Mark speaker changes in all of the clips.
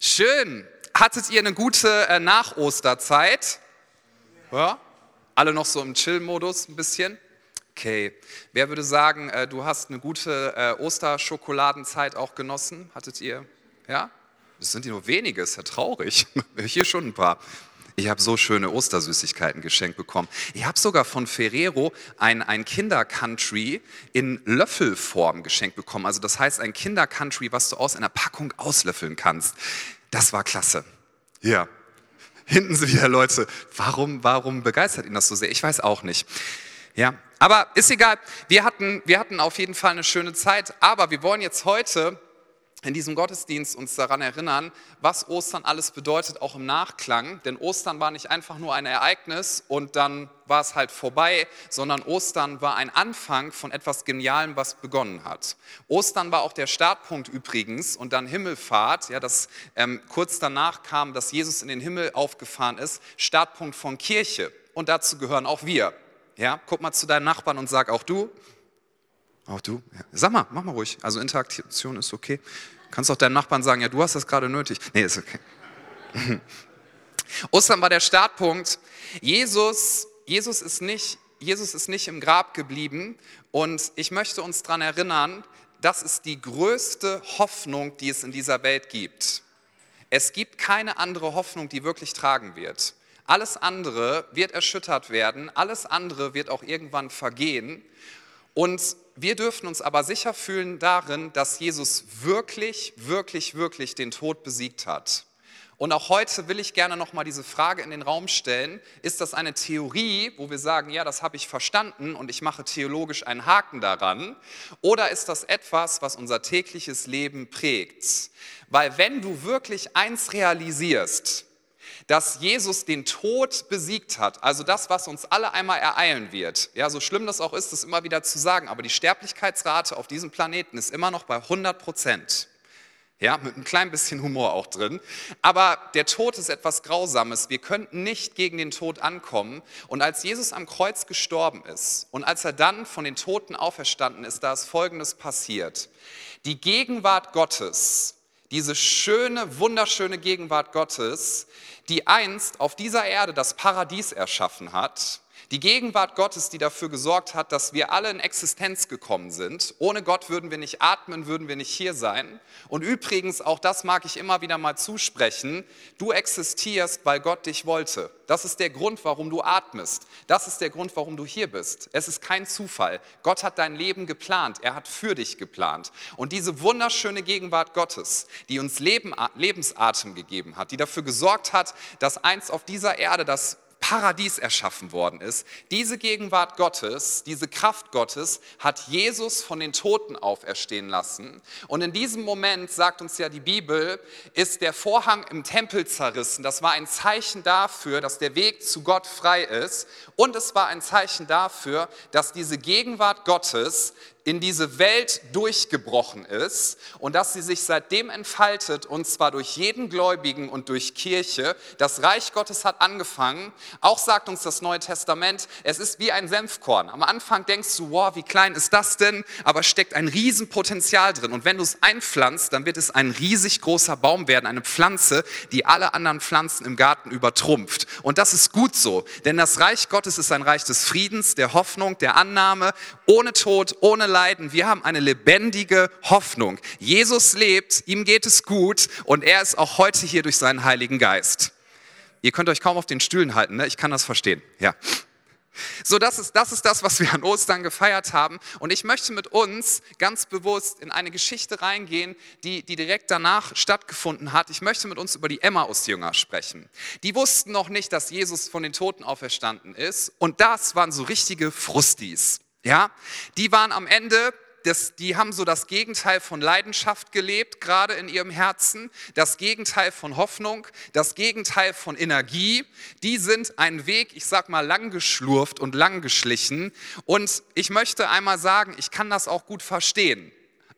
Speaker 1: Schön. Hattet ihr eine gute äh, Nach-Osterzeit? Ja? Alle noch so im Chill-Modus ein bisschen? Okay. Wer würde sagen, äh, du hast eine gute äh, Osterschokoladen-Zeit auch genossen? Hattet ihr? Ja? Das sind ja nur wenige, ist ja traurig. Hier schon ein paar. Ich habe so schöne Ostersüßigkeiten geschenkt bekommen. Ich habe sogar von Ferrero ein, ein Kinder-Country in Löffelform geschenkt bekommen. Also das heißt ein Kinder-Country, was du aus einer Packung auslöffeln kannst. Das war klasse. Ja. Hinten sind wieder Leute. Warum, warum begeistert ihn das so sehr? Ich weiß auch nicht. Ja, aber ist egal. Wir hatten, wir hatten auf jeden Fall eine schöne Zeit. Aber wir wollen jetzt heute in diesem Gottesdienst uns daran erinnern, was Ostern alles bedeutet, auch im Nachklang. Denn Ostern war nicht einfach nur ein Ereignis und dann war es halt vorbei, sondern Ostern war ein Anfang von etwas Genialem, was begonnen hat. Ostern war auch der Startpunkt übrigens und dann Himmelfahrt, ja, das ähm, kurz danach kam, dass Jesus in den Himmel aufgefahren ist, Startpunkt von Kirche. Und dazu gehören auch wir. Ja, guck mal zu deinen Nachbarn und sag auch du, auch du? Ja. Sag mal, mach mal ruhig. Also Interaktion ist okay. Kannst auch deinem Nachbarn sagen, ja, du hast das gerade nötig. Nee, ist okay. Ostern war der Startpunkt. Jesus, Jesus, ist nicht, Jesus ist nicht im Grab geblieben und ich möchte uns daran erinnern, das ist die größte Hoffnung, die es in dieser Welt gibt. Es gibt keine andere Hoffnung, die wirklich tragen wird. Alles andere wird erschüttert werden, alles andere wird auch irgendwann vergehen. Und wir dürfen uns aber sicher fühlen darin, dass Jesus wirklich, wirklich, wirklich den Tod besiegt hat. Und auch heute will ich gerne nochmal diese Frage in den Raum stellen. Ist das eine Theorie, wo wir sagen, ja, das habe ich verstanden und ich mache theologisch einen Haken daran? Oder ist das etwas, was unser tägliches Leben prägt? Weil wenn du wirklich eins realisierst, dass Jesus den Tod besiegt hat, also das, was uns alle einmal ereilen wird. Ja, so schlimm das auch ist, das immer wieder zu sagen, aber die Sterblichkeitsrate auf diesem Planeten ist immer noch bei 100 Prozent. Ja, mit ein klein bisschen Humor auch drin. Aber der Tod ist etwas Grausames. Wir könnten nicht gegen den Tod ankommen. Und als Jesus am Kreuz gestorben ist und als er dann von den Toten auferstanden ist, da ist Folgendes passiert. Die Gegenwart Gottes, diese schöne, wunderschöne Gegenwart Gottes, die einst auf dieser Erde das Paradies erschaffen hat, die Gegenwart Gottes, die dafür gesorgt hat, dass wir alle in Existenz gekommen sind. Ohne Gott würden wir nicht atmen, würden wir nicht hier sein. Und übrigens, auch das mag ich immer wieder mal zusprechen, du existierst, weil Gott dich wollte. Das ist der Grund, warum du atmest. Das ist der Grund, warum du hier bist. Es ist kein Zufall. Gott hat dein Leben geplant. Er hat für dich geplant. Und diese wunderschöne Gegenwart Gottes, die uns Leben, Lebensatem gegeben hat, die dafür gesorgt hat, dass einst auf dieser Erde das Paradies erschaffen worden ist. Diese Gegenwart Gottes, diese Kraft Gottes hat Jesus von den Toten auferstehen lassen. Und in diesem Moment, sagt uns ja die Bibel, ist der Vorhang im Tempel zerrissen. Das war ein Zeichen dafür, dass der Weg zu Gott frei ist. Und es war ein Zeichen dafür, dass diese Gegenwart Gottes in diese Welt durchgebrochen ist und dass sie sich seitdem entfaltet, und zwar durch jeden Gläubigen und durch Kirche. Das Reich Gottes hat angefangen. Auch sagt uns das Neue Testament, es ist wie ein Senfkorn. Am Anfang denkst du, wow, wie klein ist das denn? Aber steckt ein Riesenpotenzial drin. Und wenn du es einpflanzt, dann wird es ein riesig großer Baum werden, eine Pflanze, die alle anderen Pflanzen im Garten übertrumpft. Und das ist gut so, denn das Reich Gottes ist ein Reich des Friedens, der Hoffnung, der Annahme, ohne Tod, ohne Leid Leiden, wir haben eine lebendige Hoffnung. Jesus lebt, ihm geht es gut und er ist auch heute hier durch seinen Heiligen Geist. Ihr könnt euch kaum auf den Stühlen halten, ne? ich kann das verstehen. Ja. So, das ist, das ist das, was wir an Ostern gefeiert haben. Und ich möchte mit uns ganz bewusst in eine Geschichte reingehen, die, die direkt danach stattgefunden hat. Ich möchte mit uns über die Emmaus-Jünger sprechen. Die wussten noch nicht, dass Jesus von den Toten auferstanden ist. Und das waren so richtige Frustis. Ja, die waren am Ende das, die haben so das Gegenteil von Leidenschaft gelebt, gerade in ihrem Herzen, das Gegenteil von Hoffnung, das Gegenteil von Energie. Die sind einen Weg, ich sag mal, lang geschlurft und lang geschlichen. Und ich möchte einmal sagen, ich kann das auch gut verstehen.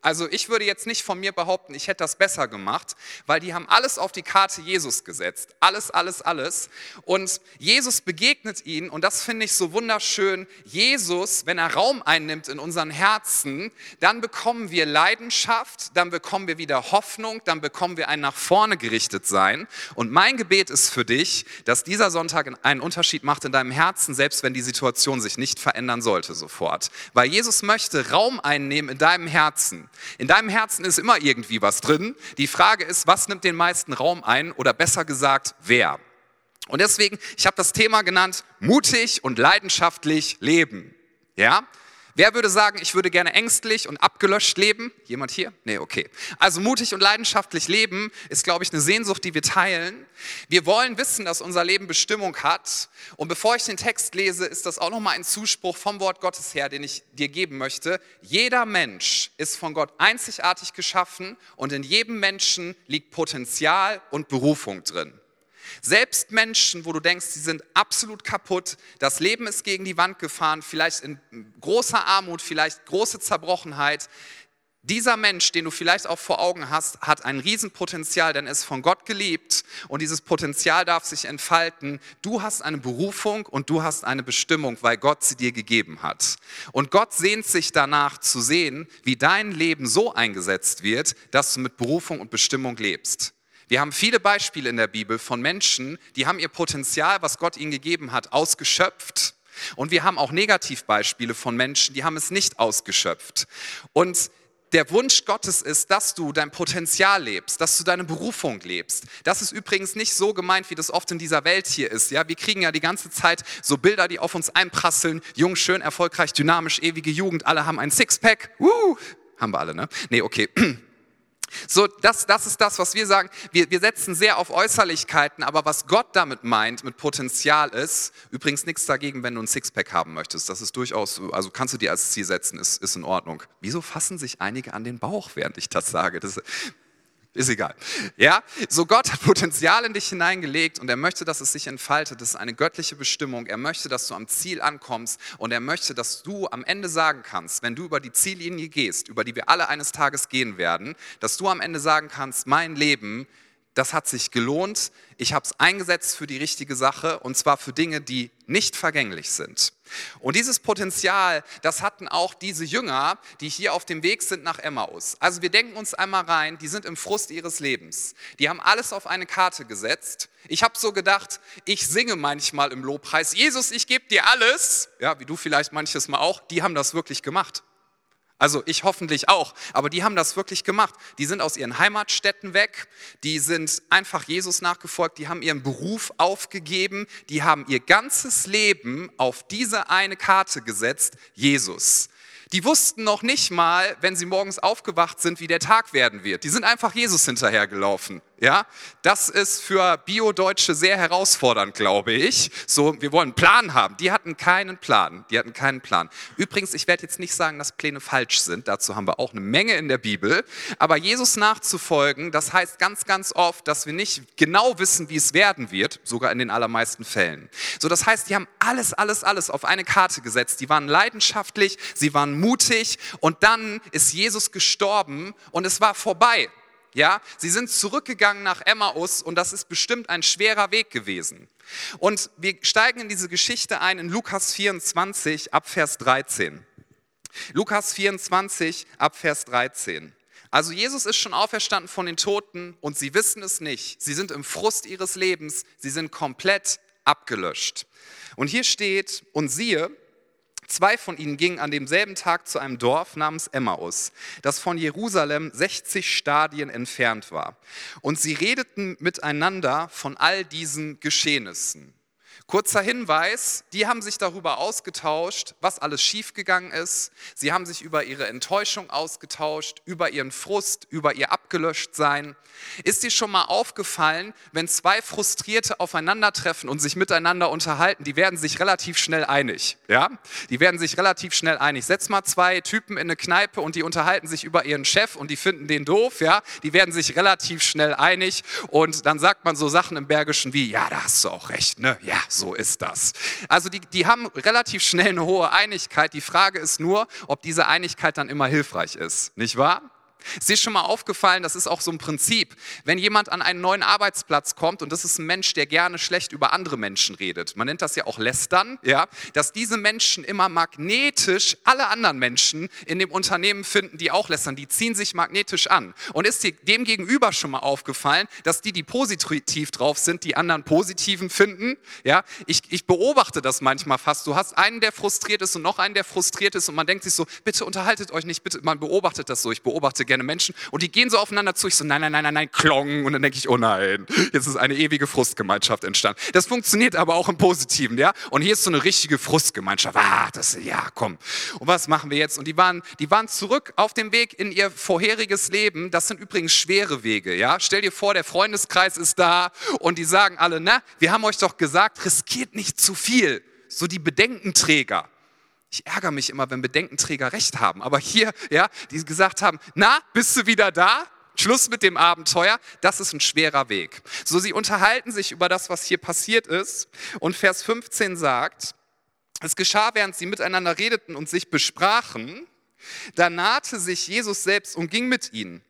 Speaker 1: Also ich würde jetzt nicht von mir behaupten, ich hätte das besser gemacht, weil die haben alles auf die Karte Jesus gesetzt. Alles, alles, alles. Und Jesus begegnet ihnen und das finde ich so wunderschön. Jesus, wenn er Raum einnimmt in unseren Herzen, dann bekommen wir Leidenschaft, dann bekommen wir wieder Hoffnung, dann bekommen wir ein nach vorne gerichtet sein. Und mein Gebet ist für dich, dass dieser Sonntag einen Unterschied macht in deinem Herzen, selbst wenn die Situation sich nicht verändern sollte sofort. Weil Jesus möchte Raum einnehmen in deinem Herzen. In deinem Herzen ist immer irgendwie was drin. Die Frage ist, was nimmt den meisten Raum ein oder besser gesagt, wer? Und deswegen, ich habe das Thema genannt, mutig und leidenschaftlich leben. Ja? Wer würde sagen, ich würde gerne ängstlich und abgelöscht leben? Jemand hier? Nee, okay. Also mutig und leidenschaftlich leben ist, glaube ich, eine Sehnsucht, die wir teilen. Wir wollen wissen, dass unser Leben Bestimmung hat. Und bevor ich den Text lese, ist das auch nochmal ein Zuspruch vom Wort Gottes her, den ich dir geben möchte. Jeder Mensch ist von Gott einzigartig geschaffen und in jedem Menschen liegt Potenzial und Berufung drin. Selbst Menschen, wo du denkst, sie sind absolut kaputt, das Leben ist gegen die Wand gefahren, vielleicht in großer Armut, vielleicht große Zerbrochenheit, dieser Mensch, den du vielleicht auch vor Augen hast, hat ein Riesenpotenzial, denn er ist von Gott geliebt und dieses Potenzial darf sich entfalten. Du hast eine Berufung und du hast eine Bestimmung, weil Gott sie dir gegeben hat. Und Gott sehnt sich danach zu sehen, wie dein Leben so eingesetzt wird, dass du mit Berufung und Bestimmung lebst. Wir haben viele Beispiele in der Bibel von Menschen, die haben ihr Potenzial, was Gott ihnen gegeben hat, ausgeschöpft. Und wir haben auch Negativbeispiele von Menschen, die haben es nicht ausgeschöpft. Und der Wunsch Gottes ist, dass du dein Potenzial lebst, dass du deine Berufung lebst. Das ist übrigens nicht so gemeint, wie das oft in dieser Welt hier ist. Ja, wir kriegen ja die ganze Zeit so Bilder, die auf uns einprasseln. Jung, schön, erfolgreich, dynamisch, ewige Jugend. Alle haben ein Sixpack. Uh, haben wir alle, ne? Nee, okay. So, das, das ist das, was wir sagen. Wir, wir setzen sehr auf Äußerlichkeiten, aber was Gott damit meint, mit Potenzial ist, übrigens nichts dagegen, wenn du ein Sixpack haben möchtest. Das ist durchaus, also kannst du dir als Ziel setzen, ist, ist in Ordnung. Wieso fassen sich einige an den Bauch, während ich das sage? Das, ist egal. Ja, so Gott hat Potenzial in dich hineingelegt und er möchte, dass es sich entfaltet. Das ist eine göttliche Bestimmung. Er möchte, dass du am Ziel ankommst und er möchte, dass du am Ende sagen kannst, wenn du über die Ziellinie gehst, über die wir alle eines Tages gehen werden, dass du am Ende sagen kannst, mein Leben das hat sich gelohnt. Ich habe es eingesetzt für die richtige Sache und zwar für Dinge, die nicht vergänglich sind. Und dieses Potenzial, das hatten auch diese Jünger, die hier auf dem Weg sind nach Emmaus. Also wir denken uns einmal rein, die sind im Frust ihres Lebens. Die haben alles auf eine Karte gesetzt. Ich habe so gedacht, ich singe manchmal im Lobpreis, Jesus, ich gebe dir alles. Ja, wie du vielleicht manches Mal auch. Die haben das wirklich gemacht. Also ich hoffentlich auch. Aber die haben das wirklich gemacht. Die sind aus ihren Heimatstädten weg. Die sind einfach Jesus nachgefolgt. Die haben ihren Beruf aufgegeben. Die haben ihr ganzes Leben auf diese eine Karte gesetzt. Jesus. Die wussten noch nicht mal, wenn sie morgens aufgewacht sind, wie der Tag werden wird. Die sind einfach Jesus hinterhergelaufen. Ja, das ist für Bio-Deutsche sehr herausfordernd, glaube ich. So, wir wollen einen Plan haben. Die hatten keinen Plan. Die hatten keinen Plan. Übrigens, ich werde jetzt nicht sagen, dass Pläne falsch sind. Dazu haben wir auch eine Menge in der Bibel. Aber Jesus nachzufolgen, das heißt ganz, ganz oft, dass wir nicht genau wissen, wie es werden wird. Sogar in den allermeisten Fällen. So, das heißt, die haben alles, alles, alles auf eine Karte gesetzt. Die waren leidenschaftlich, sie waren mutig und dann ist Jesus gestorben und es war vorbei. Ja, sie sind zurückgegangen nach Emmaus und das ist bestimmt ein schwerer Weg gewesen. Und wir steigen in diese Geschichte ein in Lukas 24 ab Vers 13. Lukas 24 ab Vers 13. Also Jesus ist schon auferstanden von den Toten und sie wissen es nicht. Sie sind im Frust ihres Lebens, sie sind komplett abgelöscht. Und hier steht, und siehe, Zwei von ihnen gingen an demselben Tag zu einem Dorf namens Emmaus, das von Jerusalem 60 Stadien entfernt war. Und sie redeten miteinander von all diesen Geschehnissen. Kurzer Hinweis, die haben sich darüber ausgetauscht, was alles schiefgegangen ist. Sie haben sich über ihre Enttäuschung ausgetauscht, über ihren Frust, über ihr Abgelöschtsein. Ist dir schon mal aufgefallen, wenn zwei Frustrierte aufeinandertreffen und sich miteinander unterhalten, die werden sich relativ schnell einig. Ja? Die werden sich relativ schnell einig. Setz mal zwei Typen in eine Kneipe und die unterhalten sich über ihren Chef und die finden den doof. Ja? Die werden sich relativ schnell einig und dann sagt man so Sachen im Bergischen wie, ja, da hast du auch recht, ne? Ja, so ist das. Also die, die haben relativ schnell eine hohe Einigkeit. Die Frage ist nur, ob diese Einigkeit dann immer hilfreich ist, nicht wahr? Ist dir schon mal aufgefallen, das ist auch so ein Prinzip, wenn jemand an einen neuen Arbeitsplatz kommt und das ist ein Mensch, der gerne schlecht über andere Menschen redet, man nennt das ja auch Lästern, ja, dass diese Menschen immer magnetisch alle anderen Menschen in dem Unternehmen finden, die auch lästern, die ziehen sich magnetisch an. Und ist dem gegenüber schon mal aufgefallen, dass die, die positiv drauf sind, die anderen positiven finden? Ja, ich, ich beobachte das manchmal fast. Du hast einen, der frustriert ist und noch einen, der frustriert ist und man denkt sich so, bitte unterhaltet euch nicht, bitte, man beobachtet das so, ich beobachte gerne Menschen und die gehen so aufeinander zu. Ich so, nein, nein, nein, nein, nein, klong. Und dann denke ich, oh nein, jetzt ist eine ewige Frustgemeinschaft entstanden. Das funktioniert aber auch im Positiven, ja. Und hier ist so eine richtige Frustgemeinschaft. Ah, das, ja, komm. Und was machen wir jetzt? Und die waren, die waren zurück auf dem Weg in ihr vorheriges Leben. Das sind übrigens schwere Wege, ja. Stell dir vor, der Freundeskreis ist da und die sagen alle, na, wir haben euch doch gesagt, riskiert nicht zu viel. So die Bedenkenträger. Ich ärgere mich immer, wenn Bedenkenträger recht haben. Aber hier, ja, die gesagt haben, na, bist du wieder da? Schluss mit dem Abenteuer, das ist ein schwerer Weg. So, sie unterhalten sich über das, was hier passiert ist. Und Vers 15 sagt, es geschah, während sie miteinander redeten und sich besprachen, da nahte sich Jesus selbst und ging mit ihnen.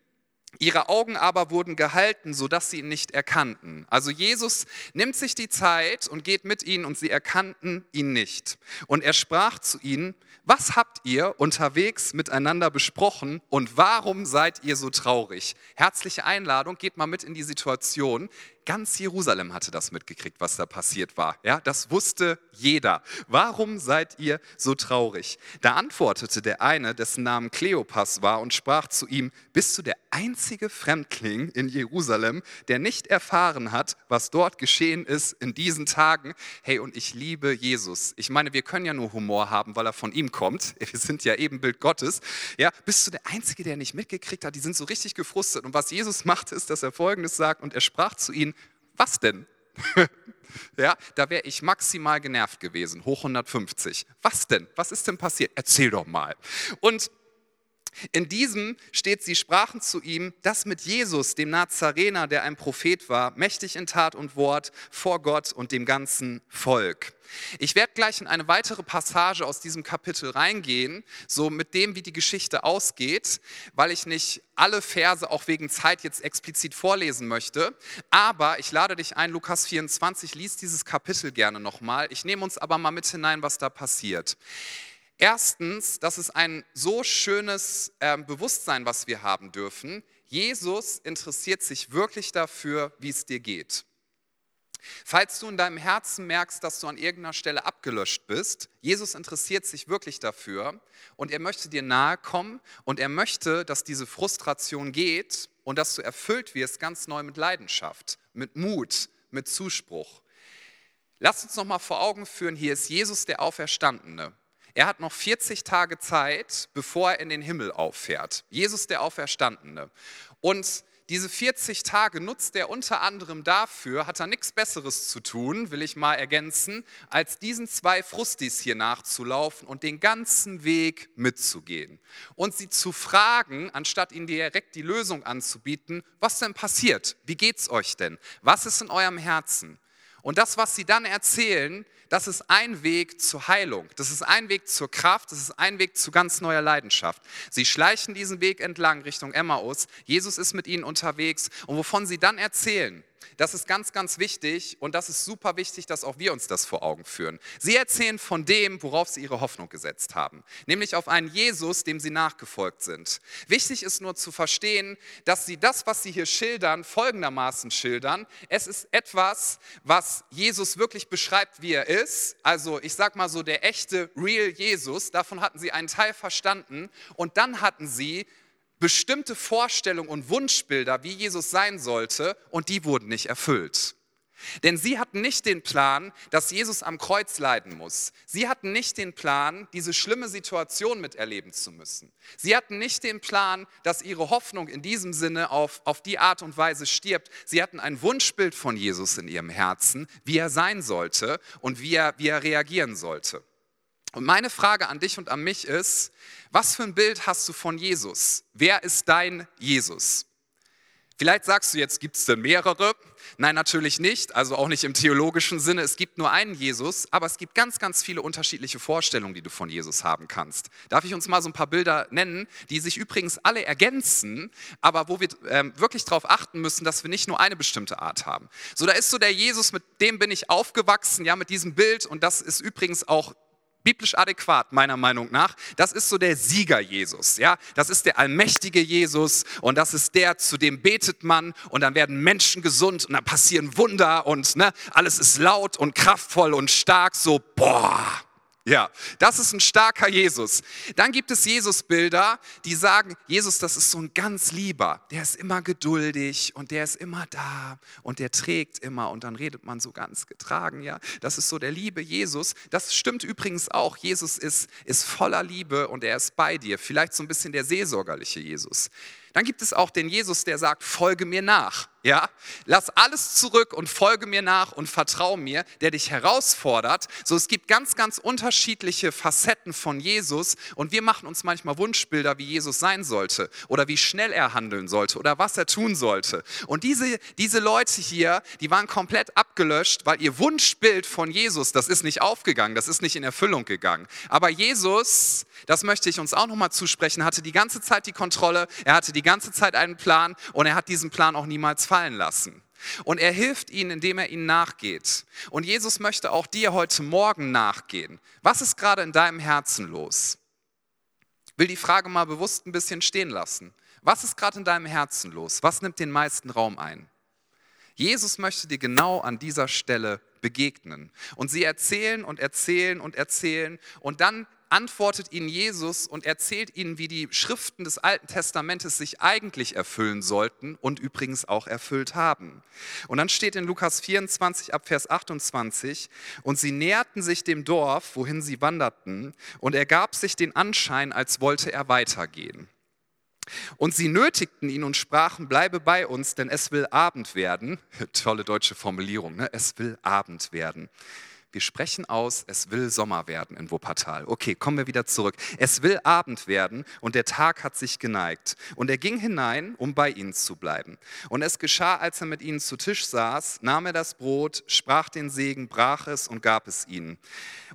Speaker 1: Ihre Augen aber wurden gehalten, sodass sie ihn nicht erkannten. Also Jesus nimmt sich die Zeit und geht mit ihnen und sie erkannten ihn nicht. Und er sprach zu ihnen, was habt ihr unterwegs miteinander besprochen und warum seid ihr so traurig? Herzliche Einladung, geht mal mit in die Situation. Ganz Jerusalem hatte das mitgekriegt, was da passiert war. Ja, das wusste jeder. Warum seid ihr so traurig? Da antwortete der eine, dessen Name Kleopas war, und sprach zu ihm: Bist du der einzige Fremdling in Jerusalem, der nicht erfahren hat, was dort geschehen ist in diesen Tagen? Hey, und ich liebe Jesus. Ich meine, wir können ja nur Humor haben, weil er von ihm kommt. Wir sind ja Ebenbild Gottes. Ja, bist du der einzige, der nicht mitgekriegt hat? Die sind so richtig gefrustet. Und was Jesus macht, ist, dass er Folgendes sagt: Und er sprach zu ihnen was denn? ja, da wäre ich maximal genervt gewesen, hoch 150. Was denn? Was ist denn passiert? Erzähl doch mal. Und in diesem steht, sie sprachen zu ihm, dass mit Jesus, dem Nazarener, der ein Prophet war, mächtig in Tat und Wort vor Gott und dem ganzen Volk. Ich werde gleich in eine weitere Passage aus diesem Kapitel reingehen, so mit dem, wie die Geschichte ausgeht, weil ich nicht alle Verse auch wegen Zeit jetzt explizit vorlesen möchte. Aber ich lade dich ein, Lukas 24, liest dieses Kapitel gerne nochmal. Ich nehme uns aber mal mit hinein, was da passiert. Erstens, das ist ein so schönes äh, Bewusstsein, was wir haben dürfen. Jesus interessiert sich wirklich dafür, wie es dir geht. Falls du in deinem Herzen merkst, dass du an irgendeiner Stelle abgelöscht bist, Jesus interessiert sich wirklich dafür und er möchte dir nahe kommen und er möchte, dass diese Frustration geht und dass du erfüllt wirst ganz neu mit Leidenschaft, mit Mut, mit Zuspruch. Lass uns noch mal vor Augen führen, hier ist Jesus der Auferstandene. Er hat noch 40 Tage Zeit, bevor er in den Himmel auffährt. Jesus der Auferstandene. Und diese 40 Tage nutzt er unter anderem dafür, hat er nichts Besseres zu tun, will ich mal ergänzen, als diesen zwei Frustis hier nachzulaufen und den ganzen Weg mitzugehen. Und sie zu fragen, anstatt ihnen direkt die Lösung anzubieten, was denn passiert? Wie geht's euch denn? Was ist in eurem Herzen? Und das, was sie dann erzählen, das ist ein Weg zur Heilung, das ist ein Weg zur Kraft, das ist ein Weg zu ganz neuer Leidenschaft. Sie schleichen diesen Weg entlang Richtung Emmaus, Jesus ist mit ihnen unterwegs. Und wovon sie dann erzählen, das ist ganz, ganz wichtig und das ist super wichtig, dass auch wir uns das vor Augen führen. Sie erzählen von dem, worauf sie ihre Hoffnung gesetzt haben, nämlich auf einen Jesus, dem sie nachgefolgt sind. Wichtig ist nur zu verstehen, dass sie das, was sie hier schildern, folgendermaßen schildern. Es ist etwas, was Jesus wirklich beschreibt, wie er ist. Also ich sage mal so, der echte, real Jesus, davon hatten sie einen Teil verstanden und dann hatten sie bestimmte Vorstellungen und Wunschbilder, wie Jesus sein sollte, und die wurden nicht erfüllt. Denn sie hatten nicht den Plan, dass Jesus am Kreuz leiden muss. Sie hatten nicht den Plan, diese schlimme Situation miterleben zu müssen. Sie hatten nicht den Plan, dass ihre Hoffnung in diesem Sinne auf, auf die Art und Weise stirbt. Sie hatten ein Wunschbild von Jesus in ihrem Herzen, wie er sein sollte und wie er, wie er reagieren sollte. Und meine Frage an dich und an mich ist, was für ein Bild hast du von Jesus? Wer ist dein Jesus? Vielleicht sagst du jetzt, gibt es denn mehrere? Nein, natürlich nicht, also auch nicht im theologischen Sinne. Es gibt nur einen Jesus, aber es gibt ganz, ganz viele unterschiedliche Vorstellungen, die du von Jesus haben kannst. Darf ich uns mal so ein paar Bilder nennen, die sich übrigens alle ergänzen, aber wo wir ähm, wirklich darauf achten müssen, dass wir nicht nur eine bestimmte Art haben. So, da ist so der Jesus, mit dem bin ich aufgewachsen, ja, mit diesem Bild und das ist übrigens auch biblisch adäquat, meiner Meinung nach. Das ist so der Sieger Jesus, ja. Das ist der allmächtige Jesus und das ist der, zu dem betet man und dann werden Menschen gesund und dann passieren Wunder und ne, alles ist laut und kraftvoll und stark, so, boah. Ja, das ist ein starker Jesus. Dann gibt es Jesusbilder, die sagen, Jesus, das ist so ein ganz lieber, der ist immer geduldig und der ist immer da und der trägt immer und dann redet man so ganz getragen, ja. Das ist so der liebe Jesus. Das stimmt übrigens auch. Jesus ist, ist voller Liebe und er ist bei dir. Vielleicht so ein bisschen der seelsorgerliche Jesus. Dann gibt es auch den Jesus, der sagt, folge mir nach. Ja, lass alles zurück und folge mir nach und vertrau mir, der dich herausfordert. So, es gibt ganz, ganz unterschiedliche Facetten von Jesus und wir machen uns manchmal Wunschbilder, wie Jesus sein sollte oder wie schnell er handeln sollte oder was er tun sollte. Und diese, diese Leute hier, die waren komplett abgelöscht, weil ihr Wunschbild von Jesus, das ist nicht aufgegangen, das ist nicht in Erfüllung gegangen. Aber Jesus, das möchte ich uns auch nochmal zusprechen, hatte die ganze Zeit die Kontrolle, er hatte die ganze Zeit einen Plan und er hat diesen Plan auch niemals fallen lassen. Und er hilft ihnen, indem er ihnen nachgeht. Und Jesus möchte auch dir heute Morgen nachgehen. Was ist gerade in deinem Herzen los? will die Frage mal bewusst ein bisschen stehen lassen. Was ist gerade in deinem Herzen los? Was nimmt den meisten Raum ein? Jesus möchte dir genau an dieser Stelle begegnen. Und sie erzählen und erzählen und erzählen. Und dann antwortet ihnen Jesus und erzählt ihnen, wie die Schriften des Alten Testamentes sich eigentlich erfüllen sollten und übrigens auch erfüllt haben. Und dann steht in Lukas 24 ab Vers 28, und sie näherten sich dem Dorf, wohin sie wanderten, und er gab sich den Anschein, als wollte er weitergehen. Und sie nötigten ihn und sprachen, bleibe bei uns, denn es will Abend werden. Tolle deutsche Formulierung, ne? es will Abend werden. Wir sprechen aus, es will Sommer werden in Wuppertal. Okay, kommen wir wieder zurück. Es will Abend werden und der Tag hat sich geneigt. Und er ging hinein, um bei ihnen zu bleiben. Und es geschah, als er mit ihnen zu Tisch saß, nahm er das Brot, sprach den Segen, brach es und gab es ihnen.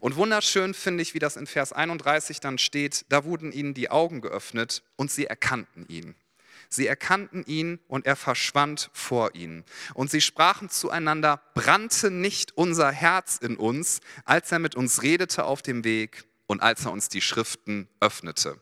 Speaker 1: Und wunderschön finde ich, wie das in Vers 31 dann steht, da wurden ihnen die Augen geöffnet und sie erkannten ihn. Sie erkannten ihn und er verschwand vor ihnen. Und sie sprachen zueinander, brannte nicht unser Herz in uns, als er mit uns redete auf dem Weg und als er uns die Schriften öffnete.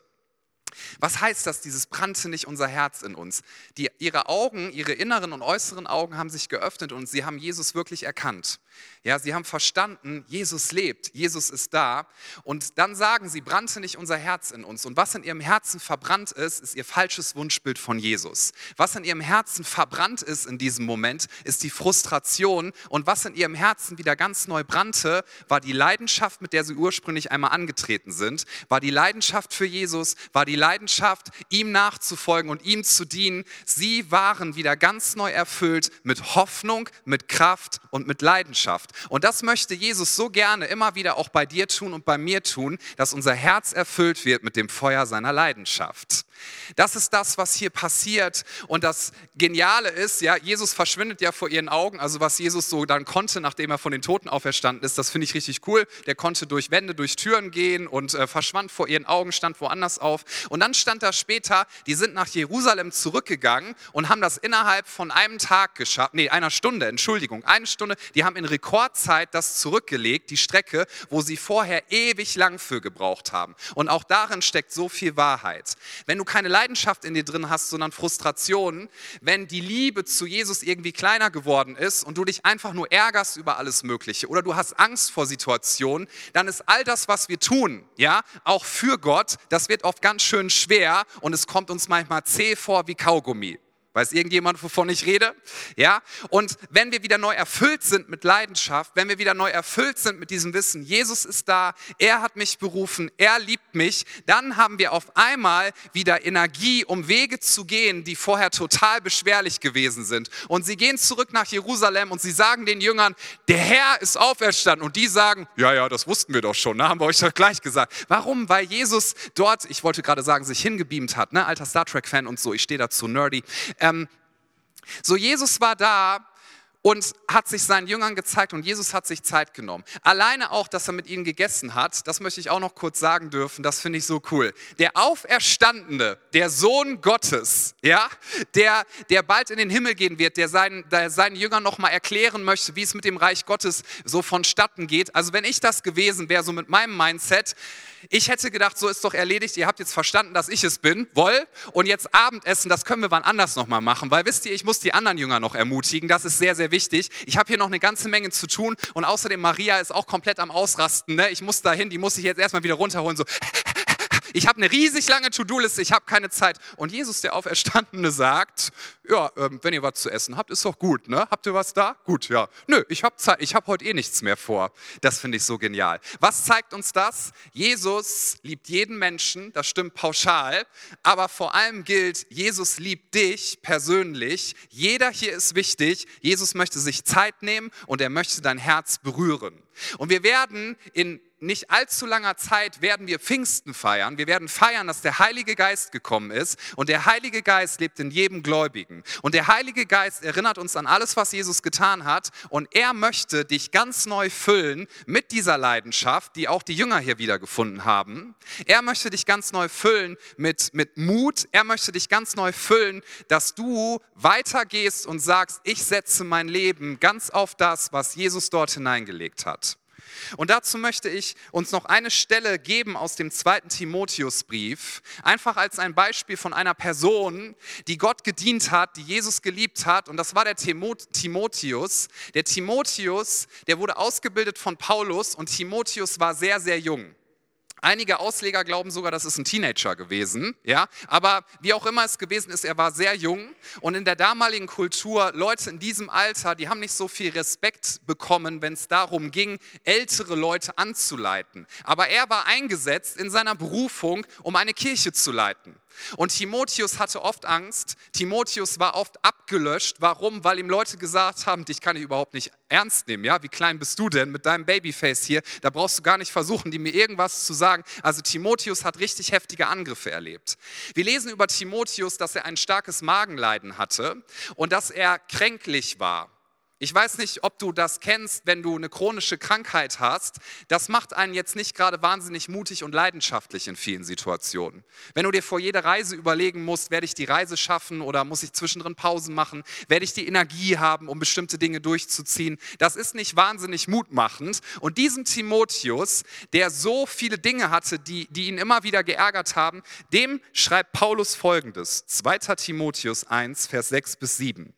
Speaker 1: Was heißt das, dieses brannte nicht unser Herz in uns? Die, ihre Augen, ihre inneren und äußeren Augen haben sich geöffnet und sie haben Jesus wirklich erkannt. Ja, sie haben verstanden, Jesus lebt, Jesus ist da. Und dann sagen sie, brannte nicht unser Herz in uns. Und was in ihrem Herzen verbrannt ist, ist ihr falsches Wunschbild von Jesus. Was in ihrem Herzen verbrannt ist in diesem Moment, ist die Frustration. Und was in ihrem Herzen wieder ganz neu brannte, war die Leidenschaft, mit der sie ursprünglich einmal angetreten sind, war die Leidenschaft für Jesus, war die Leidenschaft, ihm nachzufolgen und ihm zu dienen. Sie waren wieder ganz neu erfüllt mit Hoffnung, mit Kraft und mit Leidenschaft. Und das möchte Jesus so gerne immer wieder auch bei dir tun und bei mir tun, dass unser Herz erfüllt wird mit dem Feuer seiner Leidenschaft. Das ist das, was hier passiert. Und das Geniale ist, ja, Jesus verschwindet ja vor ihren Augen. Also was Jesus so dann konnte, nachdem er von den Toten auferstanden ist, das finde ich richtig cool. Der konnte durch Wände, durch Türen gehen und äh, verschwand vor ihren Augen, stand woanders auf. Und dann stand da später, die sind nach Jerusalem zurückgegangen und haben das innerhalb von einem Tag geschafft, nee, einer Stunde, Entschuldigung, eine Stunde. Die haben in Rekordzeit das zurückgelegt, die Strecke, wo sie vorher ewig lang für gebraucht haben. Und auch darin steckt so viel Wahrheit. Wenn du keine Leidenschaft in dir drin hast, sondern Frustrationen, wenn die Liebe zu Jesus irgendwie kleiner geworden ist und du dich einfach nur ärgerst über alles Mögliche oder du hast Angst vor Situationen, dann ist all das, was wir tun, ja, auch für Gott, das wird oft ganz schön schwer und es kommt uns manchmal zäh vor wie Kaugummi. Weiß irgendjemand, wovon ich rede? Ja? Und wenn wir wieder neu erfüllt sind mit Leidenschaft, wenn wir wieder neu erfüllt sind mit diesem Wissen, Jesus ist da, er hat mich berufen, er liebt mich, dann haben wir auf einmal wieder Energie, um Wege zu gehen, die vorher total beschwerlich gewesen sind. Und sie gehen zurück nach Jerusalem und sie sagen den Jüngern, der Herr ist auferstanden. Und die sagen, ja, ja, das wussten wir doch schon, ne? haben wir euch doch gleich gesagt. Warum? Weil Jesus dort, ich wollte gerade sagen, sich hingebeamt hat, ne? alter Star Trek-Fan und so, ich stehe dazu nerdy ähm, So, Jesus war da und hat sich seinen Jüngern gezeigt und Jesus hat sich Zeit genommen. Alleine auch, dass er mit ihnen gegessen hat, das möchte ich auch noch kurz sagen dürfen, das finde ich so cool. Der Auferstandene, der Sohn Gottes, ja, der, der bald in den Himmel gehen wird, der seinen, der seinen Jüngern nochmal erklären möchte, wie es mit dem Reich Gottes so vonstatten geht. Also wenn ich das gewesen wäre, so mit meinem Mindset, ich hätte gedacht, so ist doch erledigt, ihr habt jetzt verstanden, dass ich es bin, woll, und jetzt Abendessen, das können wir wann anders nochmal machen, weil wisst ihr, ich muss die anderen Jünger noch ermutigen, das ist sehr, sehr wichtig. Ich habe hier noch eine ganze Menge zu tun und außerdem Maria ist auch komplett am Ausrasten, ne? ich muss dahin, die muss ich jetzt erstmal wieder runterholen, so ich habe eine riesig lange To-Do-Liste, ich habe keine Zeit. Und Jesus, der Auferstandene, sagt, ja, ähm, wenn ihr was zu essen habt, ist doch gut, ne? Habt ihr was da? Gut, ja. Nö, ich habe Zeit, ich habe heute eh nichts mehr vor. Das finde ich so genial. Was zeigt uns das? Jesus liebt jeden Menschen, das stimmt pauschal, aber vor allem gilt, Jesus liebt dich persönlich. Jeder hier ist wichtig. Jesus möchte sich Zeit nehmen und er möchte dein Herz berühren. Und wir werden in nicht allzu langer Zeit werden wir Pfingsten feiern. Wir werden feiern, dass der Heilige Geist gekommen ist und der Heilige Geist lebt in jedem Gläubigen. Und der Heilige Geist erinnert uns an alles, was Jesus getan hat und er möchte dich ganz neu füllen mit dieser Leidenschaft, die auch die Jünger hier wiedergefunden haben. Er möchte dich ganz neu füllen mit, mit Mut. Er möchte dich ganz neu füllen, dass du weitergehst und sagst, ich setze mein Leben ganz auf das, was Jesus dort hineingelegt hat. Und dazu möchte ich uns noch eine Stelle geben aus dem zweiten Timotheusbrief, einfach als ein Beispiel von einer Person, die Gott gedient hat, die Jesus geliebt hat. Und das war der Timotheus. Der Timotheus, der wurde ausgebildet von Paulus und Timotheus war sehr, sehr jung. Einige Ausleger glauben sogar, das ist ein Teenager gewesen, ja. Aber wie auch immer es gewesen ist, er war sehr jung und in der damaligen Kultur, Leute in diesem Alter, die haben nicht so viel Respekt bekommen, wenn es darum ging, ältere Leute anzuleiten. Aber er war eingesetzt in seiner Berufung, um eine Kirche zu leiten. Und Timotheus hatte oft Angst. Timotheus war oft abgelöscht. Warum? Weil ihm Leute gesagt haben, dich kann ich überhaupt nicht ernst nehmen. Ja, wie klein bist du denn mit deinem Babyface hier? Da brauchst du gar nicht versuchen, die mir irgendwas zu sagen. Also Timotheus hat richtig heftige Angriffe erlebt. Wir lesen über Timotheus, dass er ein starkes Magenleiden hatte und dass er kränklich war. Ich weiß nicht, ob du das kennst, wenn du eine chronische Krankheit hast. Das macht einen jetzt nicht gerade wahnsinnig mutig und leidenschaftlich in vielen Situationen. Wenn du dir vor jeder Reise überlegen musst, werde ich die Reise schaffen oder muss ich zwischendrin Pausen machen, werde ich die Energie haben, um bestimmte Dinge durchzuziehen, das ist nicht wahnsinnig mutmachend. Und diesem Timotheus, der so viele Dinge hatte, die, die ihn immer wieder geärgert haben, dem schreibt Paulus folgendes, 2 Timotheus 1, Vers 6 bis 7.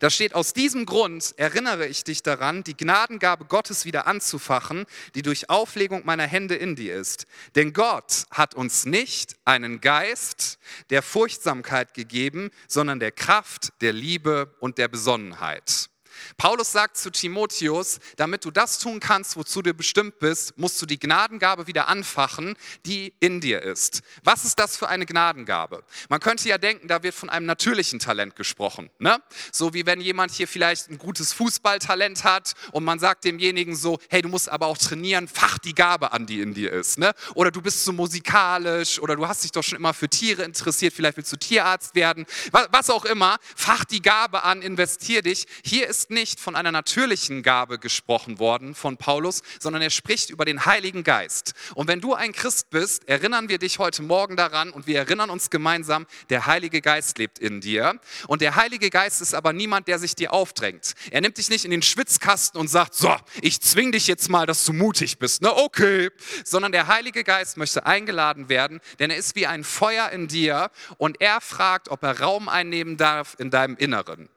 Speaker 1: Da steht, aus diesem Grund erinnere ich dich daran, die Gnadengabe Gottes wieder anzufachen, die durch Auflegung meiner Hände in dir ist. Denn Gott hat uns nicht einen Geist der Furchtsamkeit gegeben, sondern der Kraft, der Liebe und der Besonnenheit. Paulus sagt zu Timotheus, damit du das tun kannst, wozu du bestimmt bist, musst du die Gnadengabe wieder anfachen, die in dir ist. Was ist das für eine Gnadengabe? Man könnte ja denken, da wird von einem natürlichen Talent gesprochen. Ne? So wie wenn jemand hier vielleicht ein gutes Fußballtalent hat und man sagt demjenigen so, hey, du musst aber auch trainieren, fach die Gabe an, die in dir ist. Ne? Oder du bist so musikalisch oder du hast dich doch schon immer für Tiere interessiert, vielleicht willst du Tierarzt werden, was auch immer, fach die Gabe an, investier dich. Hier ist nicht von einer natürlichen Gabe gesprochen worden von Paulus, sondern er spricht über den Heiligen Geist. Und wenn du ein Christ bist, erinnern wir dich heute Morgen daran und wir erinnern uns gemeinsam, der Heilige Geist lebt in dir. Und der Heilige Geist ist aber niemand, der sich dir aufdrängt. Er nimmt dich nicht in den Schwitzkasten und sagt, so, ich zwing dich jetzt mal, dass du mutig bist. Na, okay. Sondern der Heilige Geist möchte eingeladen werden, denn er ist wie ein Feuer in dir und er fragt, ob er Raum einnehmen darf in deinem Inneren.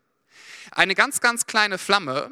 Speaker 1: Eine ganz, ganz kleine Flamme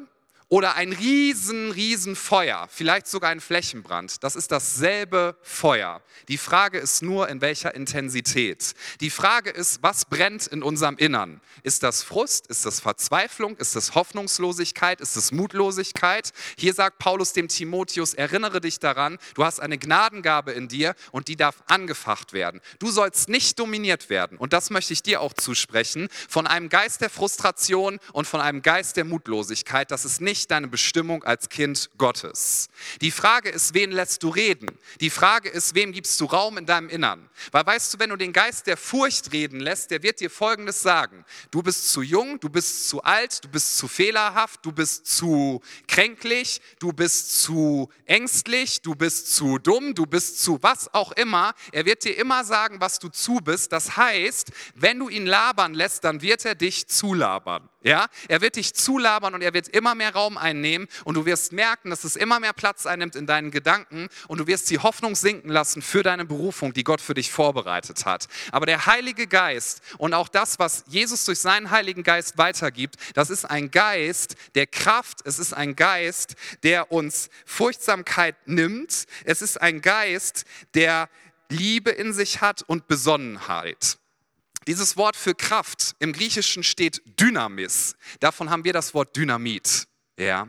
Speaker 1: oder ein riesen, riesen Feuer, vielleicht sogar ein Flächenbrand. Das ist dasselbe Feuer. Die Frage ist nur, in welcher Intensität. Die Frage ist, was brennt in unserem Innern? Ist das Frust? Ist das Verzweiflung? Ist das Hoffnungslosigkeit? Ist das Mutlosigkeit? Hier sagt Paulus dem Timotheus, erinnere dich daran, du hast eine Gnadengabe in dir und die darf angefacht werden. Du sollst nicht dominiert werden. Und das möchte ich dir auch zusprechen, von einem Geist der Frustration und von einem Geist der Mutlosigkeit. Das ist nicht nicht deine Bestimmung als Kind Gottes. Die Frage ist, wen lässt du reden? Die Frage ist, wem gibst du Raum in deinem Innern? Weil weißt du, wenn du den Geist der Furcht reden lässt, der wird dir Folgendes sagen. Du bist zu jung, du bist zu alt, du bist zu fehlerhaft, du bist zu kränklich, du bist zu ängstlich, du bist zu dumm, du bist zu was auch immer. Er wird dir immer sagen, was du zu bist. Das heißt, wenn du ihn labern lässt, dann wird er dich zulabern. Ja, er wird dich zulabern und er wird immer mehr Raum einnehmen und du wirst merken, dass es immer mehr Platz einnimmt in deinen Gedanken und du wirst die Hoffnung sinken lassen für deine Berufung, die Gott für dich vorbereitet hat. Aber der Heilige Geist und auch das, was Jesus durch seinen Heiligen Geist weitergibt, das ist ein Geist der Kraft, es ist ein Geist, der uns Furchtsamkeit nimmt, es ist ein Geist, der Liebe in sich hat und Besonnenheit. Dieses Wort für Kraft im Griechischen steht Dynamis. Davon haben wir das Wort Dynamit. Ja.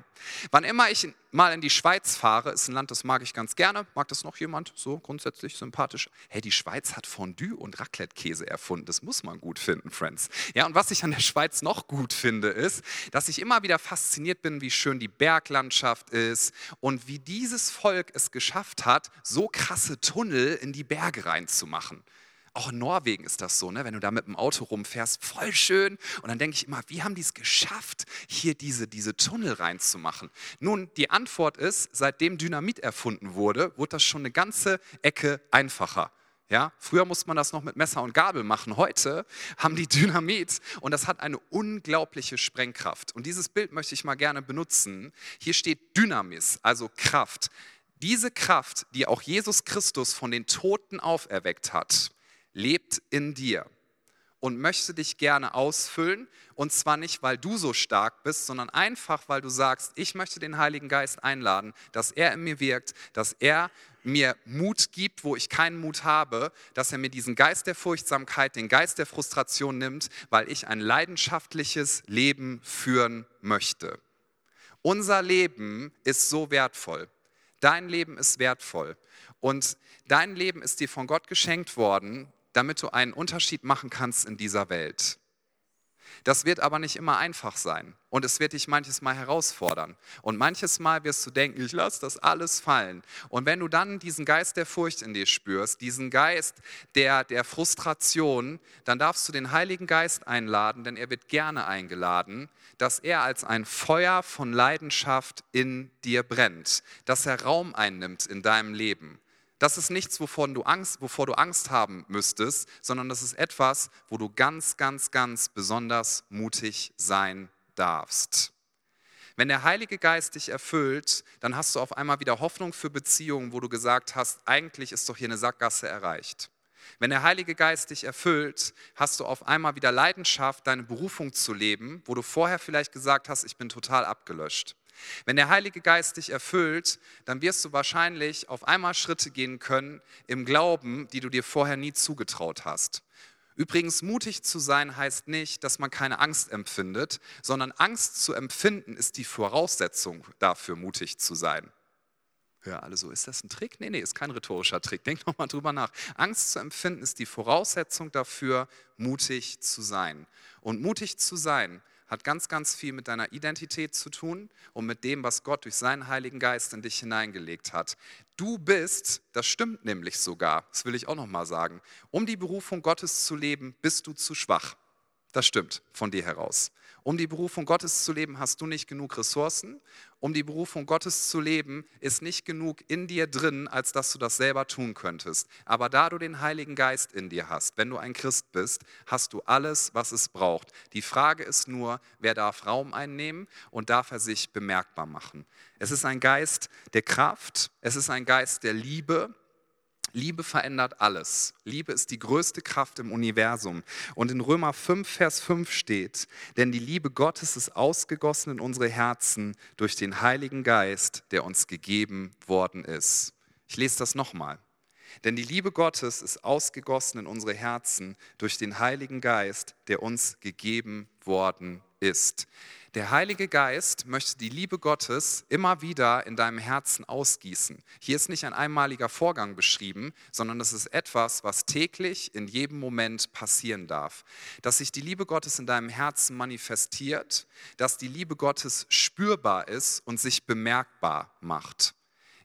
Speaker 1: Wann immer ich mal in die Schweiz fahre, ist ein Land, das mag ich ganz gerne. Mag das noch jemand? So grundsätzlich sympathisch. Hey, die Schweiz hat Fondue und Raclette-Käse erfunden. Das muss man gut finden, Friends. Ja, und was ich an der Schweiz noch gut finde, ist, dass ich immer wieder fasziniert bin, wie schön die Berglandschaft ist und wie dieses Volk es geschafft hat, so krasse Tunnel in die Berge reinzumachen. Auch in Norwegen ist das so, ne? wenn du da mit dem Auto rumfährst, voll schön. Und dann denke ich immer, wie haben die es geschafft, hier diese, diese Tunnel reinzumachen? Nun, die Antwort ist, seitdem Dynamit erfunden wurde, wurde das schon eine ganze Ecke einfacher. Ja, früher musste man das noch mit Messer und Gabel machen. Heute haben die Dynamit und das hat eine unglaubliche Sprengkraft. Und dieses Bild möchte ich mal gerne benutzen. Hier steht Dynamis, also Kraft. Diese Kraft, die auch Jesus Christus von den Toten auferweckt hat, lebt in dir und möchte dich gerne ausfüllen. Und zwar nicht, weil du so stark bist, sondern einfach, weil du sagst, ich möchte den Heiligen Geist einladen, dass er in mir wirkt, dass er mir Mut gibt, wo ich keinen Mut habe, dass er mir diesen Geist der Furchtsamkeit, den Geist der Frustration nimmt, weil ich ein leidenschaftliches Leben führen möchte. Unser Leben ist so wertvoll. Dein Leben ist wertvoll. Und dein Leben ist dir von Gott geschenkt worden, damit du einen Unterschied machen kannst in dieser Welt. Das wird aber nicht immer einfach sein und es wird dich manches Mal herausfordern. Und manches Mal wirst du denken, ich lasse das alles fallen. Und wenn du dann diesen Geist der Furcht in dir spürst, diesen Geist der, der Frustration, dann darfst du den Heiligen Geist einladen, denn er wird gerne eingeladen, dass er als ein Feuer von Leidenschaft in dir brennt, dass er Raum einnimmt in deinem Leben. Das ist nichts, wovon du Angst, wovor du Angst haben müsstest, sondern das ist etwas, wo du ganz, ganz, ganz besonders mutig sein darfst. Wenn der Heilige Geist dich erfüllt, dann hast du auf einmal wieder Hoffnung für Beziehungen, wo du gesagt hast, eigentlich ist doch hier eine Sackgasse erreicht. Wenn der Heilige Geist dich erfüllt, hast du auf einmal wieder Leidenschaft, deine Berufung zu leben, wo du vorher vielleicht gesagt hast, ich bin total abgelöscht. Wenn der Heilige Geist dich erfüllt, dann wirst du wahrscheinlich auf einmal Schritte gehen können im Glauben, die du dir vorher nie zugetraut hast. Übrigens, mutig zu sein heißt nicht, dass man keine Angst empfindet, sondern Angst zu empfinden ist die Voraussetzung dafür, mutig zu sein. Ja, alle so, ist das ein Trick? Nee, nee, ist kein rhetorischer Trick. Denk nochmal drüber nach. Angst zu empfinden ist die Voraussetzung dafür, mutig zu sein. Und mutig zu sein hat ganz, ganz viel mit deiner Identität zu tun und mit dem, was Gott durch seinen Heiligen Geist in dich hineingelegt hat. Du bist, das stimmt nämlich sogar, das will ich auch nochmal sagen, um die Berufung Gottes zu leben, bist du zu schwach. Das stimmt von dir heraus. Um die Berufung Gottes zu leben, hast du nicht genug Ressourcen. Um die Berufung Gottes zu leben, ist nicht genug in dir drin, als dass du das selber tun könntest. Aber da du den Heiligen Geist in dir hast, wenn du ein Christ bist, hast du alles, was es braucht. Die Frage ist nur, wer darf Raum einnehmen und darf er sich bemerkbar machen. Es ist ein Geist der Kraft, es ist ein Geist der Liebe, Liebe verändert alles. Liebe ist die größte Kraft im Universum. Und in Römer 5, Vers 5 steht, denn die Liebe Gottes ist ausgegossen in unsere Herzen durch den Heiligen Geist, der uns gegeben worden ist. Ich lese das nochmal. Denn die Liebe Gottes ist ausgegossen in unsere Herzen durch den Heiligen Geist, der uns gegeben worden ist. Der Heilige Geist möchte die Liebe Gottes immer wieder in deinem Herzen ausgießen. Hier ist nicht ein einmaliger Vorgang beschrieben, sondern es ist etwas, was täglich in jedem Moment passieren darf. Dass sich die Liebe Gottes in deinem Herzen manifestiert, dass die Liebe Gottes spürbar ist und sich bemerkbar macht.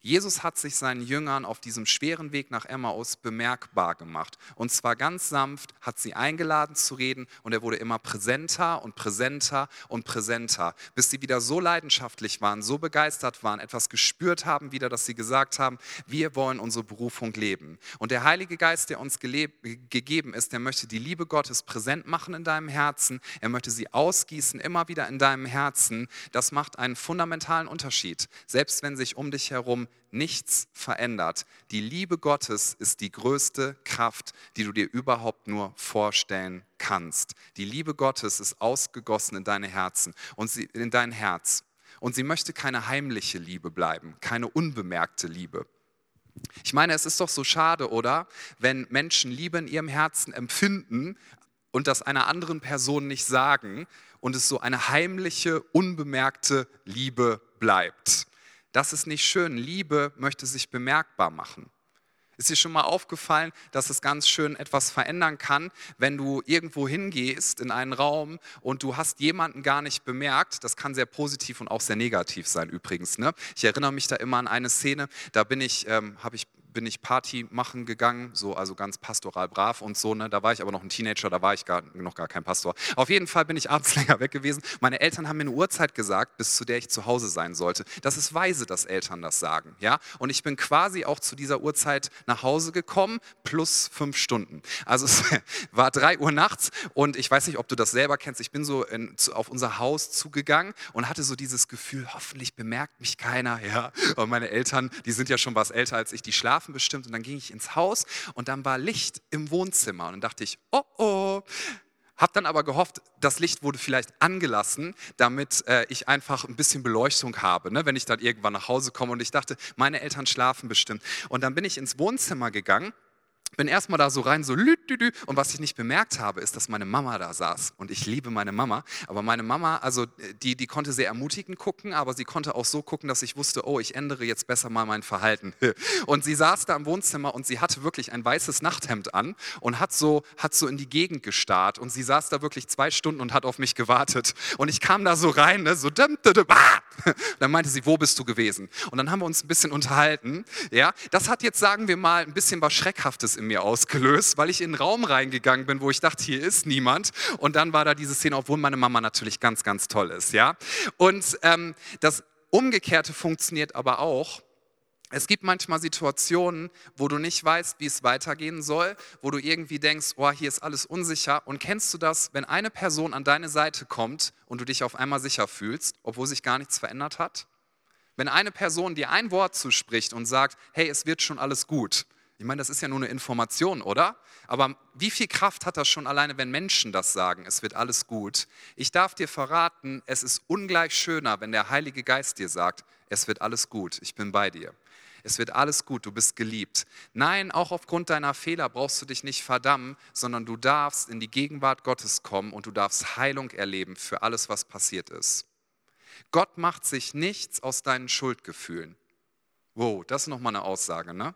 Speaker 1: Jesus hat sich seinen Jüngern auf diesem schweren Weg nach Emmaus bemerkbar gemacht. Und zwar ganz sanft, hat sie eingeladen zu reden und er wurde immer präsenter und präsenter und präsenter, bis sie wieder so leidenschaftlich waren, so begeistert waren, etwas gespürt haben wieder, dass sie gesagt haben, wir wollen unsere Berufung leben. Und der Heilige Geist, der uns gegeben ist, der möchte die Liebe Gottes präsent machen in deinem Herzen. Er möchte sie ausgießen, immer wieder in deinem Herzen. Das macht einen fundamentalen Unterschied. Selbst wenn sich um dich herum nichts verändert. Die Liebe Gottes ist die größte Kraft, die du dir überhaupt nur vorstellen kannst. Die Liebe Gottes ist ausgegossen in deine Herzen und sie, in dein Herz. Und sie möchte keine heimliche Liebe bleiben, keine unbemerkte Liebe. Ich meine, es ist doch so schade, oder? Wenn Menschen Liebe in ihrem Herzen empfinden und das einer anderen Person nicht sagen und es so eine heimliche, unbemerkte Liebe bleibt. Das ist nicht schön. Liebe möchte sich bemerkbar machen. Ist dir schon mal aufgefallen, dass es ganz schön etwas verändern kann, wenn du irgendwo hingehst in einen Raum und du hast jemanden gar nicht bemerkt? Das kann sehr positiv und auch sehr negativ sein übrigens. Ne? Ich erinnere mich da immer an eine Szene, da bin ich, ähm, habe ich bin ich Party machen gegangen, so also ganz pastoral brav und so. Ne? Da war ich aber noch ein Teenager, da war ich gar, noch gar kein Pastor. Auf jeden Fall bin ich abends länger weg gewesen. Meine Eltern haben mir eine Uhrzeit gesagt, bis zu der ich zu Hause sein sollte. Das ist weise, dass Eltern das sagen, ja. Und ich bin quasi auch zu dieser Uhrzeit nach Hause gekommen, plus fünf Stunden. Also es war drei Uhr nachts und ich weiß nicht, ob du das selber kennst. Ich bin so in, auf unser Haus zugegangen und hatte so dieses Gefühl, hoffentlich bemerkt mich keiner, ja. Und meine Eltern, die sind ja schon was älter als ich, die schlafen schlafen bestimmt. Und dann ging ich ins Haus und dann war Licht im Wohnzimmer. Und dann dachte ich, oh oh. Hab dann aber gehofft, das Licht wurde vielleicht angelassen, damit äh, ich einfach ein bisschen Beleuchtung habe, ne, wenn ich dann irgendwann nach Hause komme. Und ich dachte, meine Eltern schlafen bestimmt. Und dann bin ich ins Wohnzimmer gegangen bin erstmal da so rein, so lüdüdü. Und was ich nicht bemerkt habe, ist, dass meine Mama da saß. Und ich liebe meine Mama. Aber meine Mama, also die, die konnte sehr ermutigend gucken, aber sie konnte auch so gucken, dass ich wusste, oh, ich ändere jetzt besser mal mein Verhalten. Und sie saß da im Wohnzimmer und sie hatte wirklich ein weißes Nachthemd an und hat so, hat so in die Gegend gestarrt. Und sie saß da wirklich zwei Stunden und hat auf mich gewartet. Und ich kam da so rein, ne, so, dim, dim, dim, ah! dann meinte sie, wo bist du gewesen? Und dann haben wir uns ein bisschen unterhalten. Ja, das hat jetzt, sagen wir mal, ein bisschen was Schreckhaftes im mir ausgelöst, weil ich in einen Raum reingegangen bin, wo ich dachte, hier ist niemand. Und dann war da diese Szene, obwohl meine Mama natürlich ganz, ganz toll ist. Ja? Und ähm, das Umgekehrte funktioniert aber auch. Es gibt manchmal Situationen, wo du nicht weißt, wie es weitergehen soll, wo du irgendwie denkst, oh, hier ist alles unsicher. Und kennst du das, wenn eine Person an deine Seite kommt und du dich auf einmal sicher fühlst, obwohl sich gar nichts verändert hat? Wenn eine Person dir ein Wort zuspricht und sagt, hey, es wird schon alles gut, ich meine, das ist ja nur eine Information, oder? Aber wie viel Kraft hat das schon alleine, wenn Menschen das sagen, es wird alles gut? Ich darf dir verraten, es ist ungleich schöner, wenn der Heilige Geist dir sagt, es wird alles gut, ich bin bei dir. Es wird alles gut, du bist geliebt. Nein, auch aufgrund deiner Fehler brauchst du dich nicht verdammen, sondern du darfst in die Gegenwart Gottes kommen und du darfst Heilung erleben für alles, was passiert ist. Gott macht sich nichts aus deinen Schuldgefühlen. Wow, das ist nochmal eine Aussage, ne?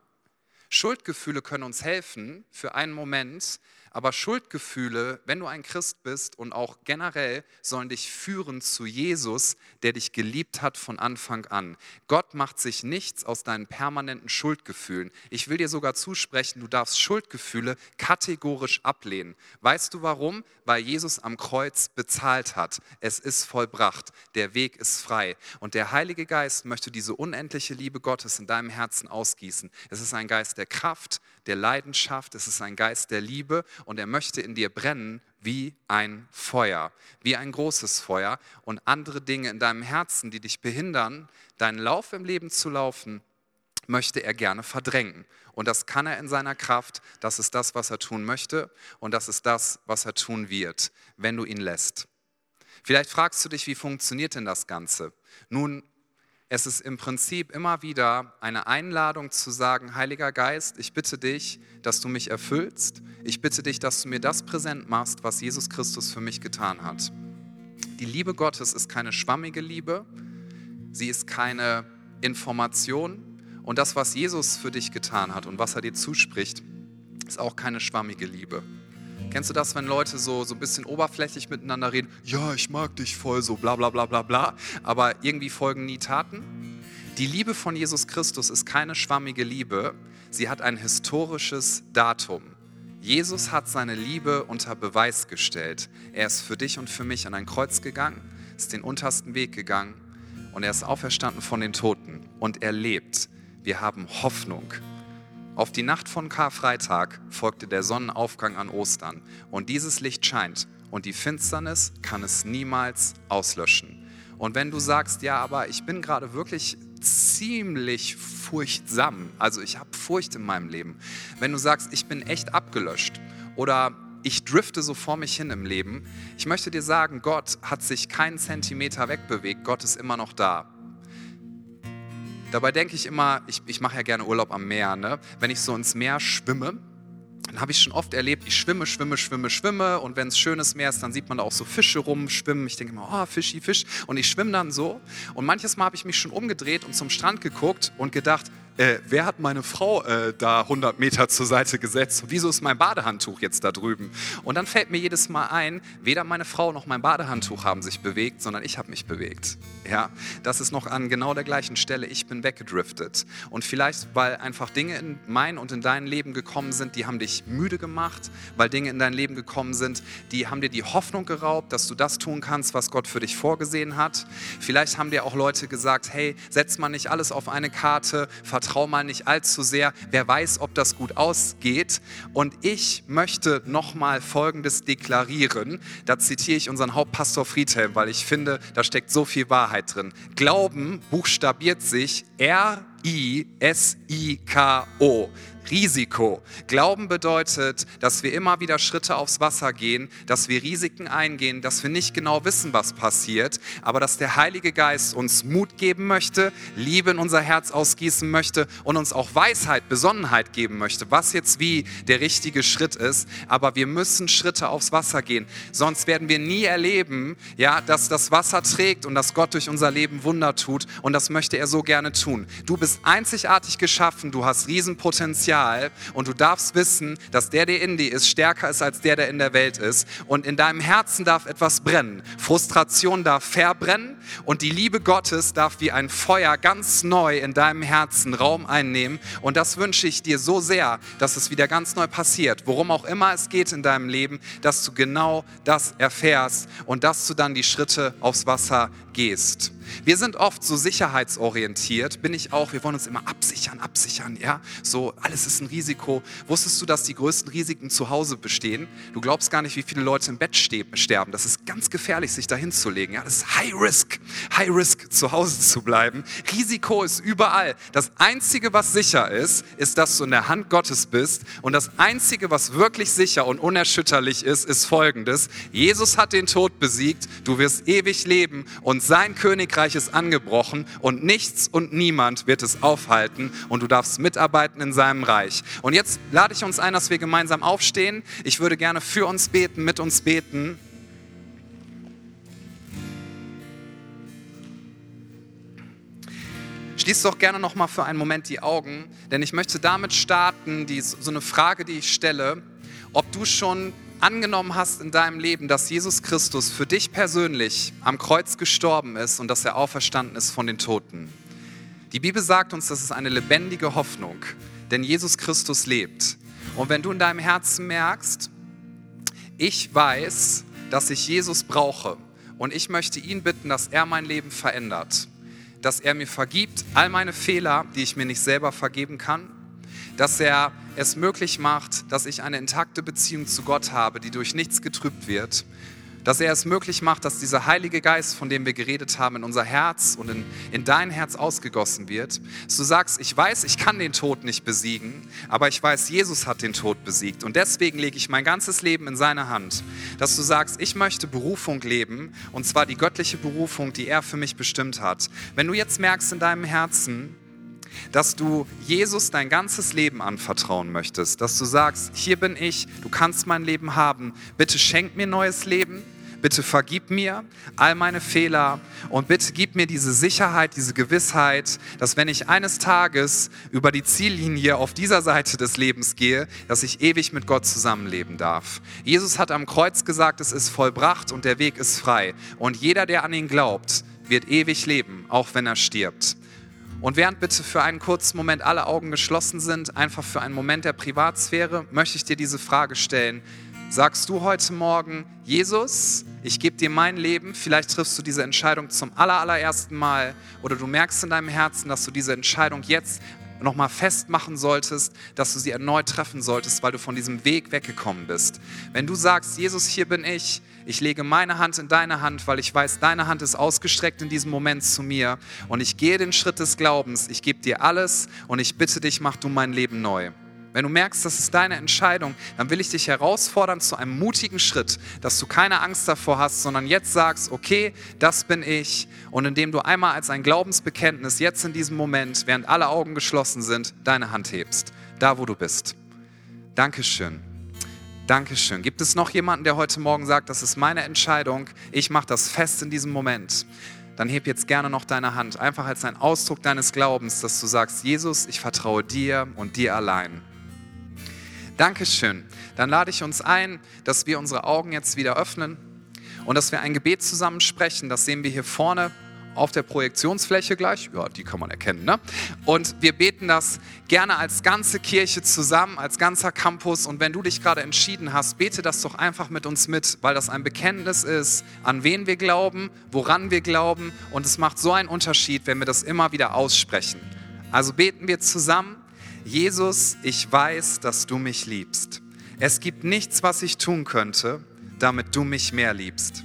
Speaker 1: Schuldgefühle können uns helfen für einen Moment, aber Schuldgefühle, wenn du ein Christ bist und auch generell, sollen dich führen zu Jesus, der dich geliebt hat von Anfang an. Gott macht sich nichts aus deinen permanenten Schuldgefühlen. Ich will dir sogar zusprechen, du darfst Schuldgefühle kategorisch ablehnen. Weißt du warum? Weil Jesus am Kreuz bezahlt hat. Es ist vollbracht. Der Weg ist frei. Und der Heilige Geist möchte diese unendliche Liebe Gottes in deinem Herzen ausgießen. Es ist ein Geist der Kraft, der Leidenschaft, es ist ein Geist der Liebe und er möchte in dir brennen wie ein Feuer, wie ein großes Feuer und andere Dinge in deinem Herzen, die dich behindern, deinen Lauf im Leben zu laufen, möchte er gerne verdrängen. Und das kann er in seiner Kraft. Das ist das, was er tun möchte. Und das ist das, was er tun wird, wenn du ihn lässt. Vielleicht fragst du dich, wie funktioniert denn das Ganze? Nun, es ist im Prinzip immer wieder eine Einladung zu sagen, Heiliger Geist, ich bitte dich, dass du mich erfüllst. Ich bitte dich, dass du mir das präsent machst, was Jesus Christus für mich getan hat. Die Liebe Gottes ist keine schwammige Liebe, sie ist keine Information und das, was Jesus für dich getan hat und was er dir zuspricht, ist auch keine schwammige Liebe. Kennst du das, wenn Leute so, so ein bisschen oberflächlich miteinander reden? Ja, ich mag dich voll, so bla bla bla bla bla, aber irgendwie folgen nie Taten? Die Liebe von Jesus Christus ist keine schwammige Liebe, sie hat ein historisches Datum. Jesus hat seine Liebe unter Beweis gestellt. Er ist für dich und für mich an ein Kreuz gegangen, ist den untersten Weg gegangen und er ist auferstanden von den Toten und er lebt. Wir haben Hoffnung. Auf die Nacht von Karfreitag folgte der Sonnenaufgang an Ostern und dieses Licht scheint und die Finsternis kann es niemals auslöschen. Und wenn du sagst, ja, aber ich bin gerade wirklich ziemlich furchtsam. Also ich habe Furcht in meinem Leben. Wenn du sagst, ich bin echt abgelöscht oder ich drifte so vor mich hin im Leben, ich möchte dir sagen, Gott hat sich keinen Zentimeter wegbewegt. Gott ist immer noch da. Dabei denke ich immer, ich, ich mache ja gerne Urlaub am Meer, ne? wenn ich so ins Meer schwimme, dann habe ich schon oft erlebt, ich schwimme, schwimme, schwimme, schwimme und wenn es schönes Meer ist, dann sieht man da auch so Fische rumschwimmen. Ich denke immer, oh, Fischi, Fisch und ich schwimme dann so und manches Mal habe ich mich schon umgedreht und zum Strand geguckt und gedacht, äh, wer hat meine Frau äh, da 100 Meter zur Seite gesetzt? Wieso ist mein Badehandtuch jetzt da drüben? Und dann fällt mir jedes Mal ein, weder meine Frau noch mein Badehandtuch haben sich bewegt, sondern ich habe mich bewegt. Ja, das ist noch an genau der gleichen Stelle. Ich bin weggedriftet. Und vielleicht, weil einfach Dinge in mein und in dein Leben gekommen sind, die haben dich müde gemacht, weil Dinge in dein Leben gekommen sind, die haben dir die Hoffnung geraubt, dass du das tun kannst, was Gott für dich vorgesehen hat. Vielleicht haben dir auch Leute gesagt, hey, setz mal nicht alles auf eine Karte, vertrau mal nicht allzu sehr, wer weiß, ob das gut ausgeht. Und ich möchte nochmal Folgendes deklarieren. Da zitiere ich unseren Hauptpastor Friedhelm, weil ich finde, da steckt so viel Wahrheit drin. Glauben buchstabiert sich R-I-S-I-K-O. Risiko. Glauben bedeutet, dass wir immer wieder Schritte aufs Wasser gehen, dass wir Risiken eingehen, dass wir nicht genau wissen, was passiert, aber dass der Heilige Geist uns Mut geben möchte, Liebe in unser Herz ausgießen möchte und uns auch Weisheit, Besonnenheit geben möchte, was jetzt wie der richtige Schritt ist. Aber wir müssen Schritte aufs Wasser gehen, sonst werden wir nie erleben, ja, dass das Wasser trägt und dass Gott durch unser Leben Wunder tut und das möchte er so gerne tun. Du bist einzigartig geschaffen, du hast Riesenpotenzial Potenzial und du darfst wissen, dass der, der in dir ist, stärker ist als der, der in der Welt ist. Und in deinem Herzen darf etwas brennen. Frustration darf verbrennen und die Liebe Gottes darf wie ein Feuer ganz neu in deinem Herzen Raum einnehmen. Und das wünsche ich dir so sehr, dass es wieder ganz neu passiert. Worum auch immer es geht in deinem Leben, dass du genau das erfährst und dass du dann die Schritte aufs Wasser gehst. Wir sind oft so sicherheitsorientiert, bin ich auch. Wir wollen uns immer absichern, absichern, ja. So, alles ist ein Risiko. Wusstest du, dass die größten Risiken zu Hause bestehen? Du glaubst gar nicht, wie viele Leute im Bett sterben. Das ist ganz gefährlich, sich da hinzulegen. Ja, das ist High Risk, High Risk, zu Hause zu bleiben. Risiko ist überall. Das Einzige, was sicher ist, ist, dass du in der Hand Gottes bist. Und das Einzige, was wirklich sicher und unerschütterlich ist, ist Folgendes. Jesus hat den Tod besiegt. Du wirst ewig leben und sein Königreich Königreich ist angebrochen und nichts und niemand wird es aufhalten und du darfst mitarbeiten in seinem Reich. Und jetzt lade ich uns ein, dass wir gemeinsam aufstehen. Ich würde gerne für uns beten, mit uns beten. Schließ doch gerne noch mal für einen Moment die Augen, denn ich möchte damit starten, die, so eine Frage, die ich stelle, ob du schon angenommen hast in deinem Leben, dass Jesus Christus für dich persönlich am Kreuz gestorben ist und dass er auferstanden ist von den Toten. Die Bibel sagt uns, das ist eine lebendige Hoffnung, denn Jesus Christus lebt. Und wenn du in deinem Herzen merkst, ich weiß, dass ich Jesus brauche und ich möchte ihn bitten, dass er mein Leben verändert, dass er mir vergibt all meine Fehler, die ich mir nicht selber vergeben kann, dass er es möglich macht, dass ich eine intakte Beziehung zu Gott habe, die durch nichts getrübt wird. Dass er es möglich macht, dass dieser Heilige Geist, von dem wir geredet haben, in unser Herz und in, in dein Herz ausgegossen wird. Dass du sagst, ich weiß, ich kann den Tod nicht besiegen, aber ich weiß, Jesus hat den Tod besiegt. Und deswegen lege ich mein ganzes Leben in seine Hand. Dass du sagst, ich möchte Berufung leben, und zwar die göttliche Berufung, die er für mich bestimmt hat. Wenn du jetzt merkst in deinem Herzen, dass du Jesus dein ganzes Leben anvertrauen möchtest, dass du sagst, hier bin ich, du kannst mein Leben haben, bitte schenk mir neues Leben, Bitte vergib mir all meine Fehler und bitte gib mir diese Sicherheit, diese Gewissheit, dass wenn ich eines Tages über die Ziellinie auf dieser Seite des Lebens gehe, dass ich ewig mit Gott zusammenleben darf. Jesus hat am Kreuz gesagt, es ist vollbracht und der Weg ist frei. Und jeder, der an ihn glaubt, wird ewig leben, auch wenn er stirbt. Und während bitte für einen kurzen Moment alle Augen geschlossen sind, einfach für einen Moment der Privatsphäre, möchte ich dir diese Frage stellen. Sagst du heute Morgen, Jesus, ich gebe dir mein Leben, vielleicht triffst du diese Entscheidung zum allerersten Mal oder du merkst in deinem Herzen, dass du diese Entscheidung jetzt nochmal festmachen solltest, dass du sie erneut treffen solltest, weil du von diesem Weg weggekommen bist. Wenn du sagst, Jesus, hier bin ich, ich lege meine Hand in deine Hand, weil ich weiß, deine Hand ist ausgestreckt in diesem Moment zu mir und ich gehe den Schritt des Glaubens, ich gebe dir alles und ich bitte dich, mach du mein Leben neu. Wenn du merkst, das ist deine Entscheidung, dann will ich dich herausfordern zu einem mutigen Schritt, dass du keine Angst davor hast, sondern jetzt sagst, okay, das bin ich. Und indem du einmal als ein Glaubensbekenntnis jetzt in diesem Moment, während alle Augen geschlossen sind, deine Hand hebst, da wo du bist. Dankeschön. Dankeschön. Gibt es noch jemanden, der heute Morgen sagt, das ist meine Entscheidung, ich mache das fest in diesem Moment? Dann heb jetzt gerne noch deine Hand, einfach als ein Ausdruck deines Glaubens, dass du sagst, Jesus, ich vertraue dir und dir allein. Dankeschön. Dann lade ich uns ein, dass wir unsere Augen jetzt wieder öffnen und dass wir ein Gebet zusammen sprechen. Das sehen wir hier vorne auf der Projektionsfläche gleich. Ja, die kann man erkennen. Ne? Und wir beten das gerne als ganze Kirche zusammen, als ganzer Campus. Und wenn du dich gerade entschieden hast, bete das doch einfach mit uns mit, weil das ein Bekenntnis ist, an wen wir glauben, woran wir glauben. Und es macht so einen Unterschied, wenn wir das immer wieder aussprechen. Also beten wir zusammen Jesus, ich weiß, dass du mich liebst. Es gibt nichts, was ich tun könnte, damit du mich mehr liebst.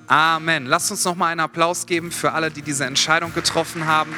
Speaker 1: Amen. Lasst uns noch mal einen Applaus geben für alle, die diese Entscheidung getroffen haben.